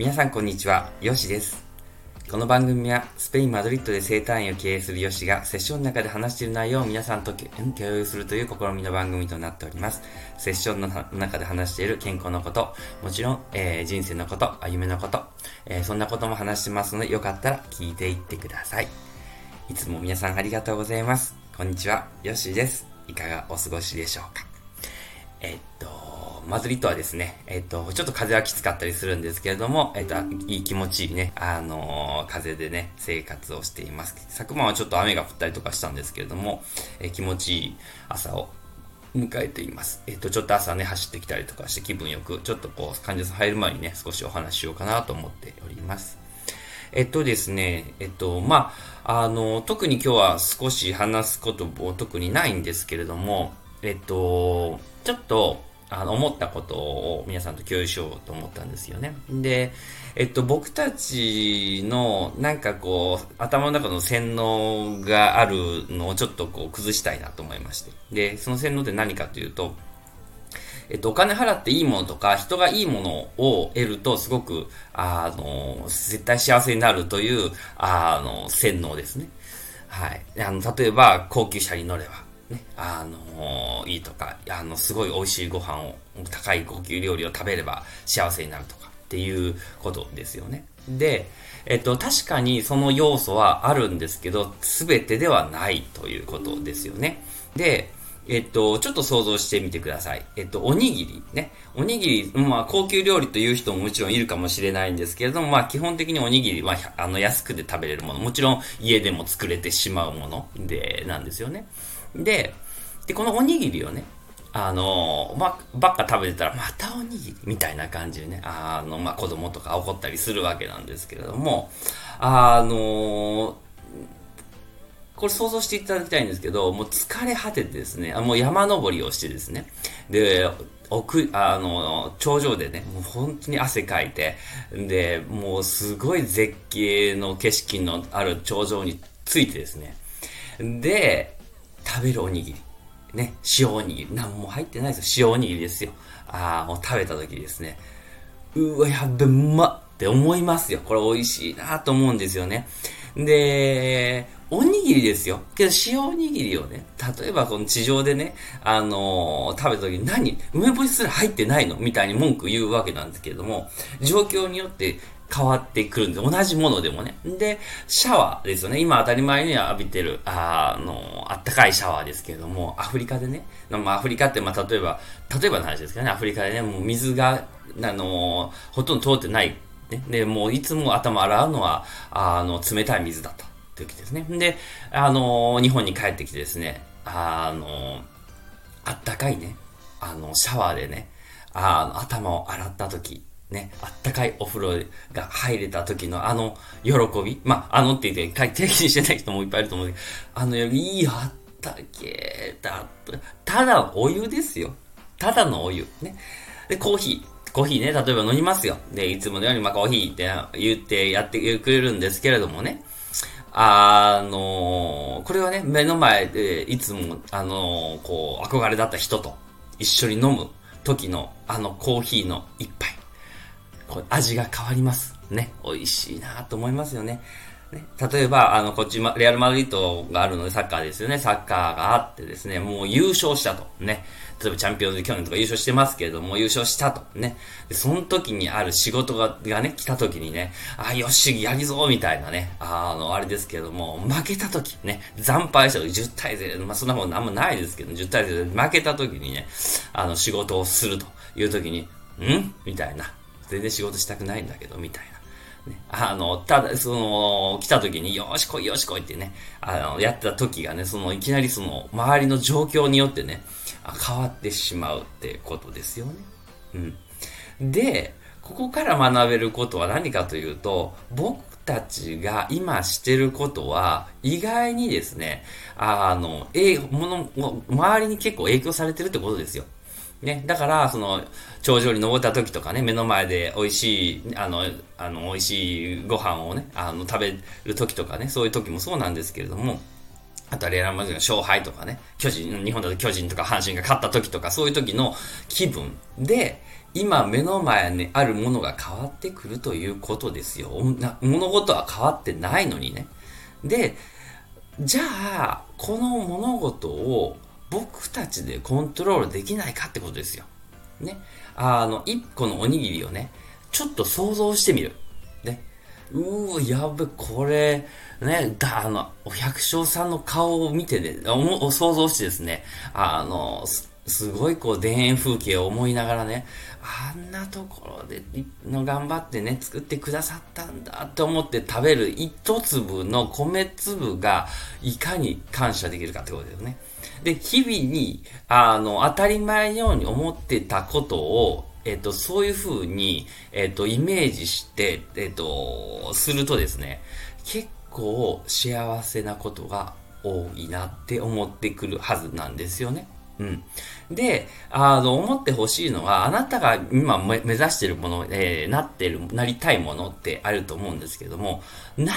皆さんこんにちは、ヨシです。この番組はスペイン・マドリッドで生態院を経営するヨシがセッションの中で話している内容を皆さんと共有するという試みの番組となっております。セッションの中で話している健康のこと、もちろん、えー、人生のこと、歩みのこと、えー、そんなことも話してますのでよかったら聞いていってください。いつも皆さんありがとうございます。こんにちは、ヨシです。いかがお過ごしでしょうかえ、っと、マドリッドはですね、えっ、と、ちょっと風はきつかったりするんですけれども、えっ、と、いい気持ちいいね、あの、風でね、生活をしています。昨晩はちょっと雨が降ったりとかしたんですけれども、え、気持ちいい朝を迎えています。えっ、と、ちょっと朝ね、走ってきたりとかして気分よく、ちょっとこう、患者さん入る前にね、少しお話ししようかなと思っております。えっとですね、えっと、まあ、あの、特に今日は少し話すことも特にないんですけれども、えっと、ちょっと、あの、思ったことを皆さんと共有しようと思ったんですよね。で、えっと、僕たちの、なんかこう、頭の中の洗脳があるのをちょっとこう、崩したいなと思いまして。で、その洗脳って何かというと、えっと、お金払っていいものとか、人がいいものを得ると、すごく、あの、絶対幸せになるという、あの、洗脳ですね。はい。あの、例えば、高級車に乗れば、ね、あのー、いいとか、あの、すごい美味しいご飯を、高い高級料理を食べれば幸せになるとかっていうことですよね。で、えっと、確かにその要素はあるんですけど、すべてではないということですよね。で、えっと、ちょっと想像してみてください。えっと、おにぎりね。おにぎり、まあ、高級料理という人ももちろんいるかもしれないんですけれども、まあ、基本的におにぎりは、あの、安くで食べれるもの。もちろん、家でも作れてしまうもので、なんですよね。で、で、このおにぎりをね、あの、ま、ばっか食べてたら、またおにぎりみたいな感じでね、あの、まあ、子供とか怒ったりするわけなんですけれども、あの、これ想像していただきたいんですけど、もう疲れ果ててですね、もう山登りをしてですね、で、奥、あの、頂上でね、もう本当に汗かいて、で、もうすごい絶景の景色のある頂上についてですね、で、食べるおにぎり。ね、塩おにぎり。何も入ってないですよ。塩おにぎりですよ。ああ、もう食べた時ですね。うわ、やっべ、うまって思いますよ。これ美味しいなと思うんですよね。で、おにぎりですよ。けど、塩おにぎりをね、例えばこの地上でね、あのー、食べた時に何？梅干しすら入ってないの？みたいに文句言うわけなんですけれども、状況によって変わってくるんです。同じものでもね。で、シャワーですよね。今当たり前に浴びてる、あの、あったかいシャワーですけれども、アフリカでね、まあ、アフリカって、まあ、例えば、例えばの話ですけどね、アフリカでね、もう水が、あの、ほとんど通ってない。ね、で、もういつも頭洗うのは、あの、冷たい水だった時ですね。で、あの、日本に帰ってきてですね、あの、あったかいね、あの、シャワーでね、あの、頭を洗った時、ね、あったかいお風呂が入れた時のあの喜び。まあ、あのって言って、定義してない人もいっぱいいると思うけど、あの、いいあったけだ、ただお湯ですよ。ただのお湯。ね。で、コーヒー。コーヒーね、例えば飲みますよ。で、いつものように、まあ、コーヒーって言ってやってくれるんですけれどもね。あのー、これはね、目の前でいつも、あのー、こう、憧れだった人と一緒に飲む時のあのコーヒーの一杯。こう味が変わります。ね。美味しいなと思いますよね。ね、例えば、あの、こっち、レアル・マドリッドがあるので、サッカーですよね。サッカーがあってですね、もう優勝したと。ね。例えば、チャンピオンズ去年とか優勝してますけれども、優勝したと。ね。で、その時にある仕事が、がね、来た時にね、あ、よし、やりぞみたいなね、あの、あれですけれども、負けた時、ね、惨敗した時、10対0、まあ、そんなもんあんまないですけど、10対0で負けた時にね、あの、仕事をするという時に、ん？みたいな。全然仕事したくないんだけど、みたいな。ね、あの、ただ、その、来た時に、よし来いよし来いってね、あの、やってた時がね、その、いきなりその、周りの状況によってね、変わってしまうってことですよね。うん。で、ここから学べることは何かというと、僕たちが今してることは、意外にですね、あの、え、もの、周りに結構影響されてるってことですよ。ね、だから、その、頂上に登った時とかね、目の前で美味しい、あの、あの、美味しいご飯をね、あの、食べる時とかね、そういう時もそうなんですけれども、あとはレアルマドリードの勝敗とかね、巨人、日本だと巨人とか阪神が勝った時とか、そういう時の気分で、今目の前にあるものが変わってくるということですよ。物事は変わってないのにね。で、じゃあ、この物事を僕たちでコントロールできないかってことですよ。ね。あの、一個のおにぎりをね、ちょっと想像してみる。ね。うー、やべ、これ、ね、だ、あの、お百姓さんの顔を見てね、お想像してですね、あの、すごいこう田園風景を思いながらね、あんなところでの頑張ってね、作ってくださったんだって思って食べる一粒の米粒がいかに感謝できるかってことですね。で、日々に、あの、当たり前のように思ってたことを、えっと、そういう風に、えっと、イメージして、えっと、するとですね、結構幸せなことが多いなって思ってくるはずなんですよね。うん。で、あの、思ってほしいのは、あなたが今目指してるもの、えー、なってる、なりたいものってあると思うんですけども、なっ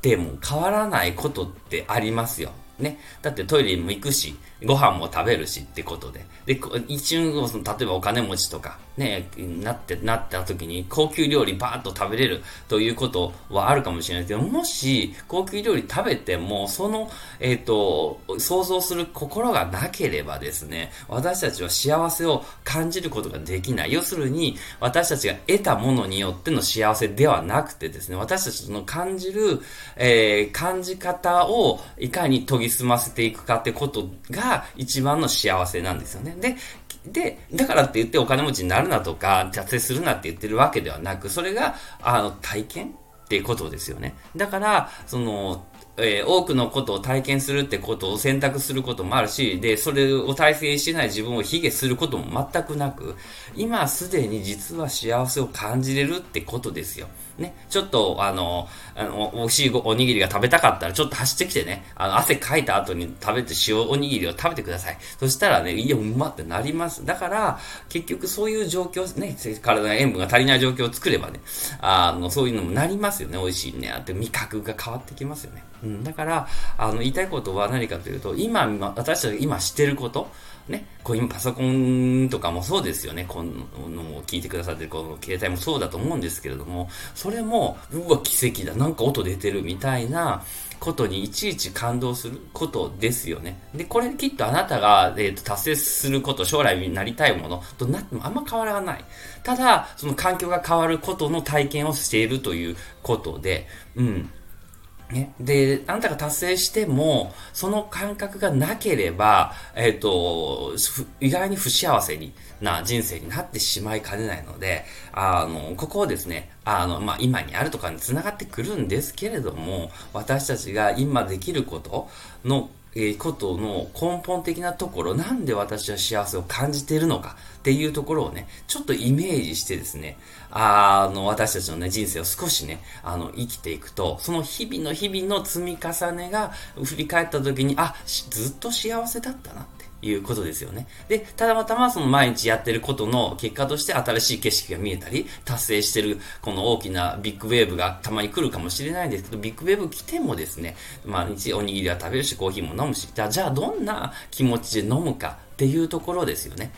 ても変わらないことってありますよ。ね。だってトイレにも行くし、ご飯も食べるしってことで。で、一瞬、その、例えばお金持ちとか、ね、なって、なった時に高級料理バーッと食べれるということはあるかもしれないけど、もし高級料理食べても、その、えっ、ー、と、想像する心がなければですね、私たちは幸せを感じることができない。要するに、私たちが得たものによっての幸せではなくてですね、私たちの感じる、えー、感じ方をいかに研ぎ済ませていくかってことが一番の幸せなんですよね。で、で、だからって言ってお金持ちになるなとか、達成するなって言ってるわけではなく、それが、あの、体験っていうことですよね。だから、その、えー、多くのことを体験するってことを選択することもあるし、で、それを体験してない自分を卑下することも全くなく、今すでに実は幸せを感じれるってことですよ。ね、ちょっと、あの、あの、美味しいおにぎりが食べたかったら、ちょっと走ってきてね、あの、汗かいた後に食べて塩おにぎりを食べてください。そしたらね、いや、うまってなります。だから、結局そういう状況、ね、体の塩分が足りない状況を作ればね、あの、そういうのもなりますよね、美味しいね。あって味覚が変わってきますよね。うん、だから、あの、言いたいことは何かというと、今、私たちが今してること、ね、こう今パソコンとかもそうですよね。このを聞いてくださってるこの携帯もそうだと思うんですけれども、それも、うわ、奇跡だ。なんか音出てるみたいなことにいちいち感動することですよね。で、これきっとあなたが、えーと、達成すること、将来になりたいものとなってもあんま変わらない。ただ、その環境が変わることの体験をしているということで、うん。ね。で、あなたが達成しても、その感覚がなければ、えっ、ー、と、意外に不幸せにな人生になってしまいかねないので、あの、ここをですね、あの、まあ、今にあるとかに繋がってくるんですけれども、私たちが今できることのことの根本的なところ、なんで私は幸せを感じているのかっていうところをね、ちょっとイメージしてですね、あの、私たちのね、人生を少しね、あの、生きていくと、その日々の日々の積み重ねが振り返った時に、あ、ずっと幸せだったなって。いうことですよね。で、ただまたまその毎日やってることの結果として新しい景色が見えたり、達成してるこの大きなビッグウェーブがたまに来るかもしれないんですけど、ビッグウェーブ来てもですね、毎日おにぎりは食べるし、コーヒーも飲むし、じゃあ、じゃあどんな気持ちで飲むかっていうところですよね。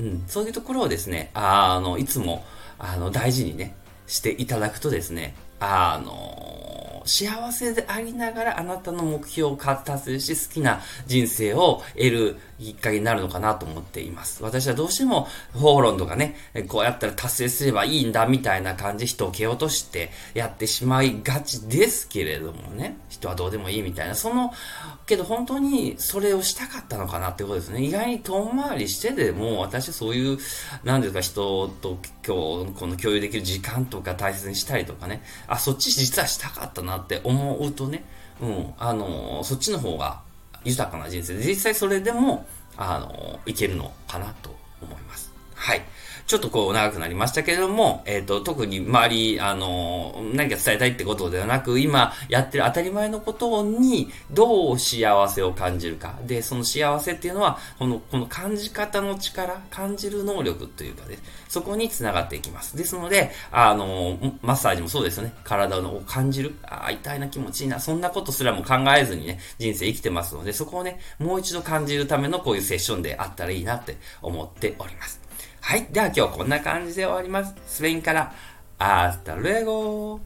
うん、そういうところをですね、あの、いつも、あの、大事にね、していただくとですね、あの幸せでありながらあなたの目標を達成し、好きな人生を得るきっかけになるのかなと思っています。私はどうしても、法論とかね、こうやったら達成すればいいんだみたいな感じ、人を蹴落としてやってしまいがちですけれどもね、人はどうでもいいみたいな、その、けど本当にそれをしたかったのかなってことですね。意外に遠回りしてでも、私はそういう、なんですか、人と今日、この共有できる時間とか大切にしたりとかね、あ、そっち実はしたかったなって思うとね、うん、あの、そっちの方が豊かな人生で、実際それでも、あの、いけるのかなと思います。はい。ちょっとこう長くなりましたけれども、えっ、ー、と、特に周り、あの、何か伝えたいってことではなく、今やってる当たり前のことに、どう幸せを感じるか。で、その幸せっていうのは、この、この感じ方の力、感じる能力というかね、そこに繋がっていきます。ですので、あの、マッサージもそうですよね。体を感じる。ああ、痛いな気持ちいいな。そんなことすらも考えずにね、人生生きてますので、そこをね、もう一度感じるためのこういうセッションであったらいいなって思っております。はい。では今日こんな感じで終わります。スペインから、 hasta luego